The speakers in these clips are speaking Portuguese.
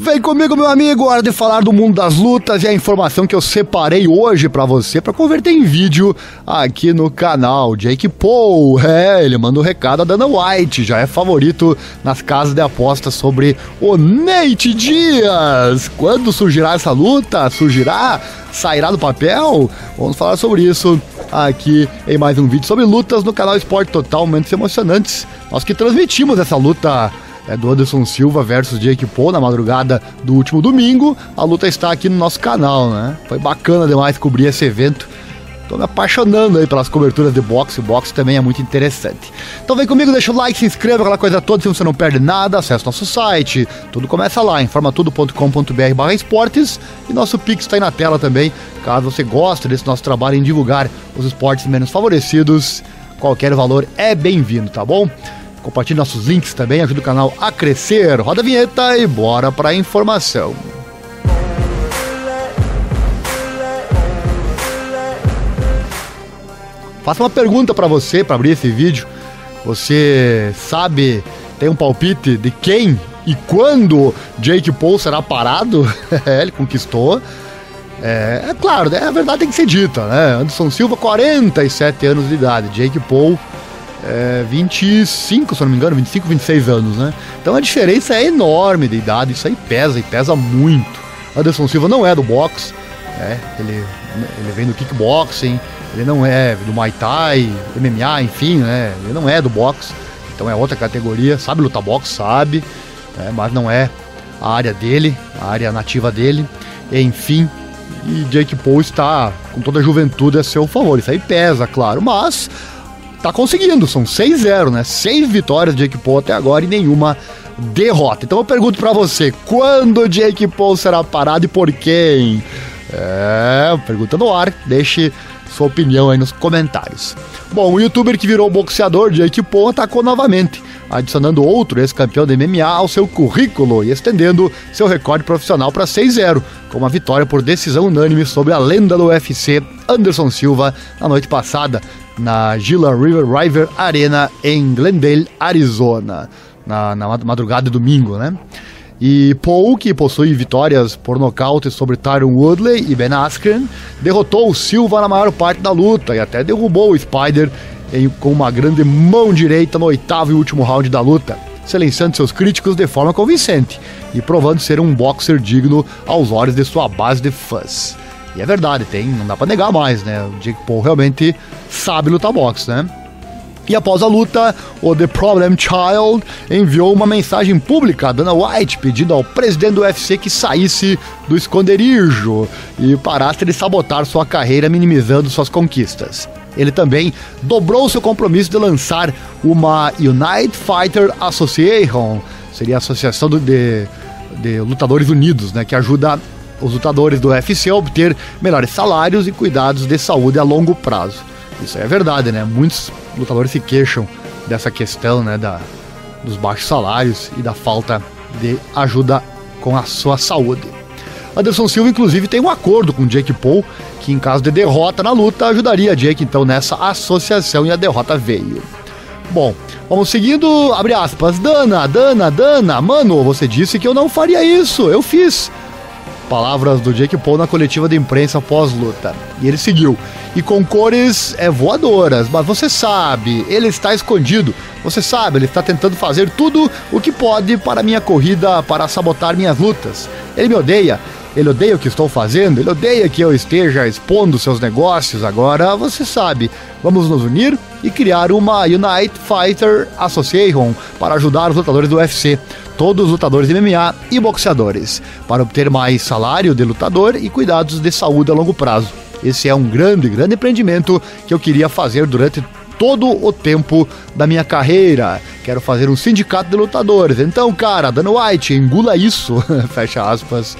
Vem comigo, meu amigo, hora de falar do mundo das lutas e a informação que eu separei hoje para você para converter em vídeo aqui no canal. Jake Paul, é, ele manda um recado a Dana White, já é favorito nas casas de apostas sobre o Nate Dias. Quando surgirá essa luta? Surgirá? Sairá do papel? Vamos falar sobre isso aqui em mais um vídeo sobre lutas no canal Esporte Total, momentos emocionantes. Nós que transmitimos essa luta é, do Anderson Silva versus Jake Paul na madrugada do último domingo. A luta está aqui no nosso canal, né? Foi bacana demais cobrir esse evento. Tô me apaixonando aí pelas coberturas de boxe. O boxe também é muito interessante. Então vem comigo, deixa o like, se inscreva, aquela coisa toda, se você não perde nada, acesse nosso site. Tudo começa lá, informatudo.com.br barra esportes. E nosso Pix está aí na tela também. Caso você goste desse nosso trabalho em divulgar os esportes menos favorecidos, qualquer valor é bem-vindo, tá bom? Compartilhe nossos links também, ajuda o canal a crescer. Roda a vinheta e bora para a informação. Faço uma pergunta para você para abrir esse vídeo. Você sabe, tem um palpite de quem e quando Jake Paul será parado? Ele conquistou. É, é, claro, né? a verdade tem que ser dita, né? Anderson Silva, 47 anos de idade. Jake Paul, é, 25, se não me engano, 25, 26 anos, né? Então a diferença é enorme de idade, isso aí pesa e pesa muito. Anderson Silva não é do boxe, né? ele, ele vem do kickboxing, ele não é do Muay Thai, MMA, enfim, né? Ele não é do boxe, então é outra categoria, sabe lutar boxe, sabe, né? mas não é a área dele, a área nativa dele, enfim. E Jake Paul está com toda a juventude a seu favor, isso aí pesa, claro, mas tá conseguindo, são 6-0, né? Seis vitórias de Jake Paul até agora e nenhuma derrota. Então eu pergunto para você, quando o Jake Paul será parado e por quem? É, pergunta no ar, deixe sua opinião aí nos comentários. Bom, o youtuber que virou boxeador Jake Paul atacou novamente, adicionando outro ex-campeão de MMA ao seu currículo e estendendo seu recorde profissional para 6-0, com uma vitória por decisão unânime sobre a lenda do UFC Anderson Silva na noite passada, na Gila River River Arena em Glendale, Arizona, na, na madrugada de domingo, né? E Paul, que possui vitórias por nocaute sobre Tyron Woodley e Ben Askren, derrotou o Silva na maior parte da luta e até derrubou o Spider em, com uma grande mão direita no oitavo e último round da luta, silenciando seus críticos de forma convincente e provando ser um boxer digno aos olhos de sua base de fãs. E é verdade, tem, não dá para negar mais, né? O Jake Paul realmente sabe lutar boxe, né? E após a luta, o The Problem Child enviou uma mensagem pública a Dana White pedindo ao presidente do UFC que saísse do esconderijo e parasse de sabotar sua carreira minimizando suas conquistas. Ele também dobrou seu compromisso de lançar uma United Fighter Association, seria a Associação de, de Lutadores Unidos, né, que ajuda os lutadores do UFC a obter melhores salários e cuidados de saúde a longo prazo. Isso é verdade, né? Muitos lutadores se queixam dessa questão, né, da, dos baixos salários e da falta de ajuda com a sua saúde. Anderson Silva, inclusive, tem um acordo com Jake Paul, que em caso de derrota na luta, ajudaria Jake então nessa associação e a derrota veio. Bom, vamos seguindo, abre aspas, Dana, Dana, Dana, mano, você disse que eu não faria isso, eu fiz. Palavras do Jake Paul na coletiva de imprensa pós-luta. E ele seguiu. E com cores é, voadoras, mas você sabe, ele está escondido. Você sabe, ele está tentando fazer tudo o que pode para minha corrida, para sabotar minhas lutas. Ele me odeia, ele odeia o que estou fazendo, ele odeia que eu esteja expondo seus negócios. Agora você sabe, vamos nos unir e criar uma Unite Fighter Association para ajudar os lutadores do UFC, todos os lutadores de MMA e boxeadores, para obter mais salário de lutador e cuidados de saúde a longo prazo. Esse é um grande, grande empreendimento que eu queria fazer durante todo o tempo da minha carreira. Quero fazer um sindicato de lutadores. Então, cara, Dana White, engula isso. Fecha aspas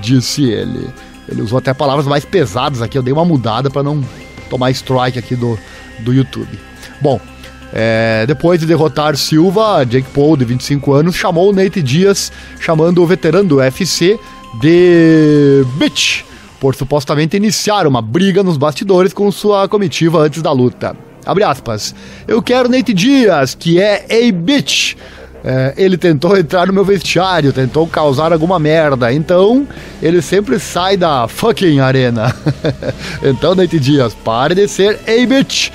disse ele. Ele usou até palavras mais pesadas aqui, eu dei uma mudada para não tomar strike aqui do, do YouTube. Bom, é, depois de derrotar Silva, Jake Paul, de 25 anos, chamou o Nate Diaz, chamando o veterano do UFC de bitch, por supostamente iniciar uma briga nos bastidores com sua comitiva antes da luta. Abre aspas. Eu quero Nate Diaz, que é a bitch é, ele tentou entrar no meu vestiário, tentou causar alguma merda. Então, ele sempre sai da fucking arena. então, Nate Dias, pare de ser a bitch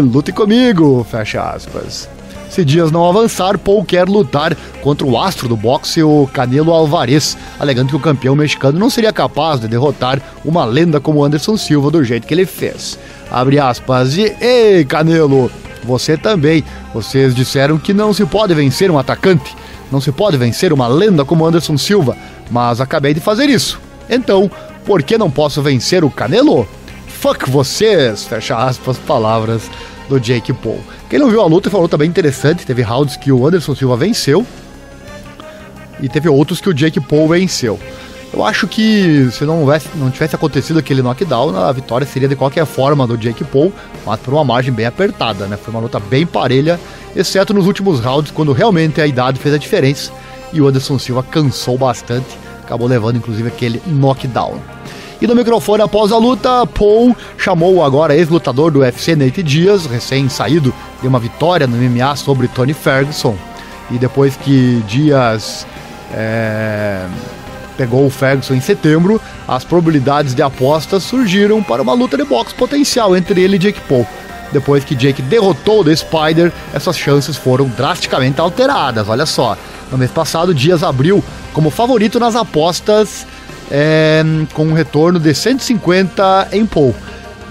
lute comigo, fecha aspas. Se Dias não avançar, Paul quer lutar contra o astro do boxe, o Canelo Alvarez, alegando que o campeão mexicano não seria capaz de derrotar uma lenda como Anderson Silva do jeito que ele fez. Abre aspas e ei, Canelo, você também. Vocês disseram que não se pode vencer um atacante, não se pode vencer uma lenda como Anderson Silva, mas acabei de fazer isso. Então, por que não posso vencer o Canelo? Fuck vocês! Fecha aspas, palavras do Jake Paul. Quem não viu a luta luta bem interessante. Teve rounds que o Anderson Silva venceu e teve outros que o Jake Paul venceu. Eu acho que se não, não tivesse acontecido aquele knockdown, a vitória seria de qualquer forma do Jake Paul, mas por uma margem bem apertada, né? Foi uma luta bem parelha, exceto nos últimos rounds, quando realmente a idade fez a diferença e o Anderson Silva cansou bastante, acabou levando inclusive aquele knockdown. E no microfone após a luta, Paul chamou o agora ex-lutador do UFC Nate Diaz, recém-saído de uma vitória no MMA sobre Tony Ferguson. E depois que Diaz é, pegou o Ferguson em setembro, as probabilidades de apostas surgiram para uma luta de boxe potencial entre ele e Jake Paul. Depois que Jake derrotou The Spider, essas chances foram drasticamente alteradas. Olha só, no mês passado, Dias abriu como favorito nas apostas é, com um retorno de 150 em Paul.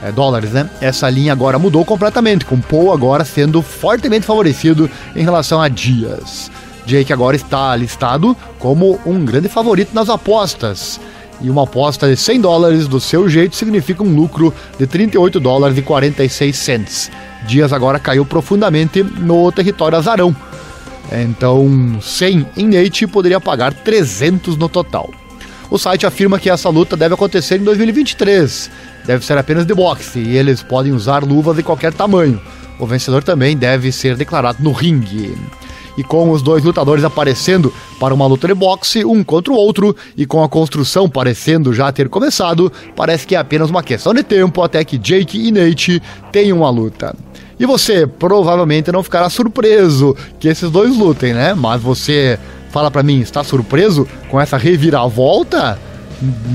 É, dólares, né? Essa linha agora mudou completamente, com Paul agora sendo fortemente favorecido em relação a Dias. Jake agora está listado como um grande favorito nas apostas. E uma aposta de 100 dólares do seu jeito significa um lucro de 38 dólares e 46 cents. Dias agora caiu profundamente no território azarão. Então, 100 em Nate poderia pagar 300 no total. O site afirma que essa luta deve acontecer em 2023. Deve ser apenas de boxe e eles podem usar luvas de qualquer tamanho. O vencedor também deve ser declarado no ringue. E com os dois lutadores aparecendo para uma luta de boxe, um contra o outro, e com a construção parecendo já ter começado, parece que é apenas uma questão de tempo até que Jake e Nate tenham uma luta. E você provavelmente não ficará surpreso que esses dois lutem, né? Mas você Fala para mim, está surpreso com essa reviravolta?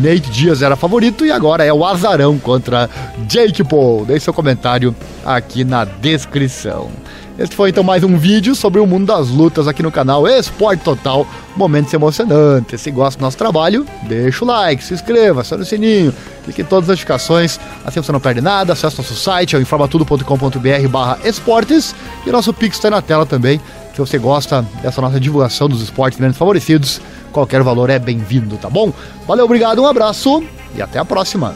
Nate Diaz era favorito e agora é o azarão contra Jake Paul. Deixe seu comentário aqui na descrição. Este foi então mais um vídeo sobre o mundo das lutas aqui no canal Esporte Total. Momentos emocionantes. Se gosta do nosso trabalho, deixa o like, se inscreva, acione o sininho, clique em todas as notificações, assim você não perde nada. Acesse nosso site, é o informatudo.com.br barra esportes e nosso Pix está na tela também. Se você gosta dessa nossa divulgação dos esportes menos favorecidos, qualquer valor é bem-vindo, tá bom? Valeu, obrigado, um abraço e até a próxima!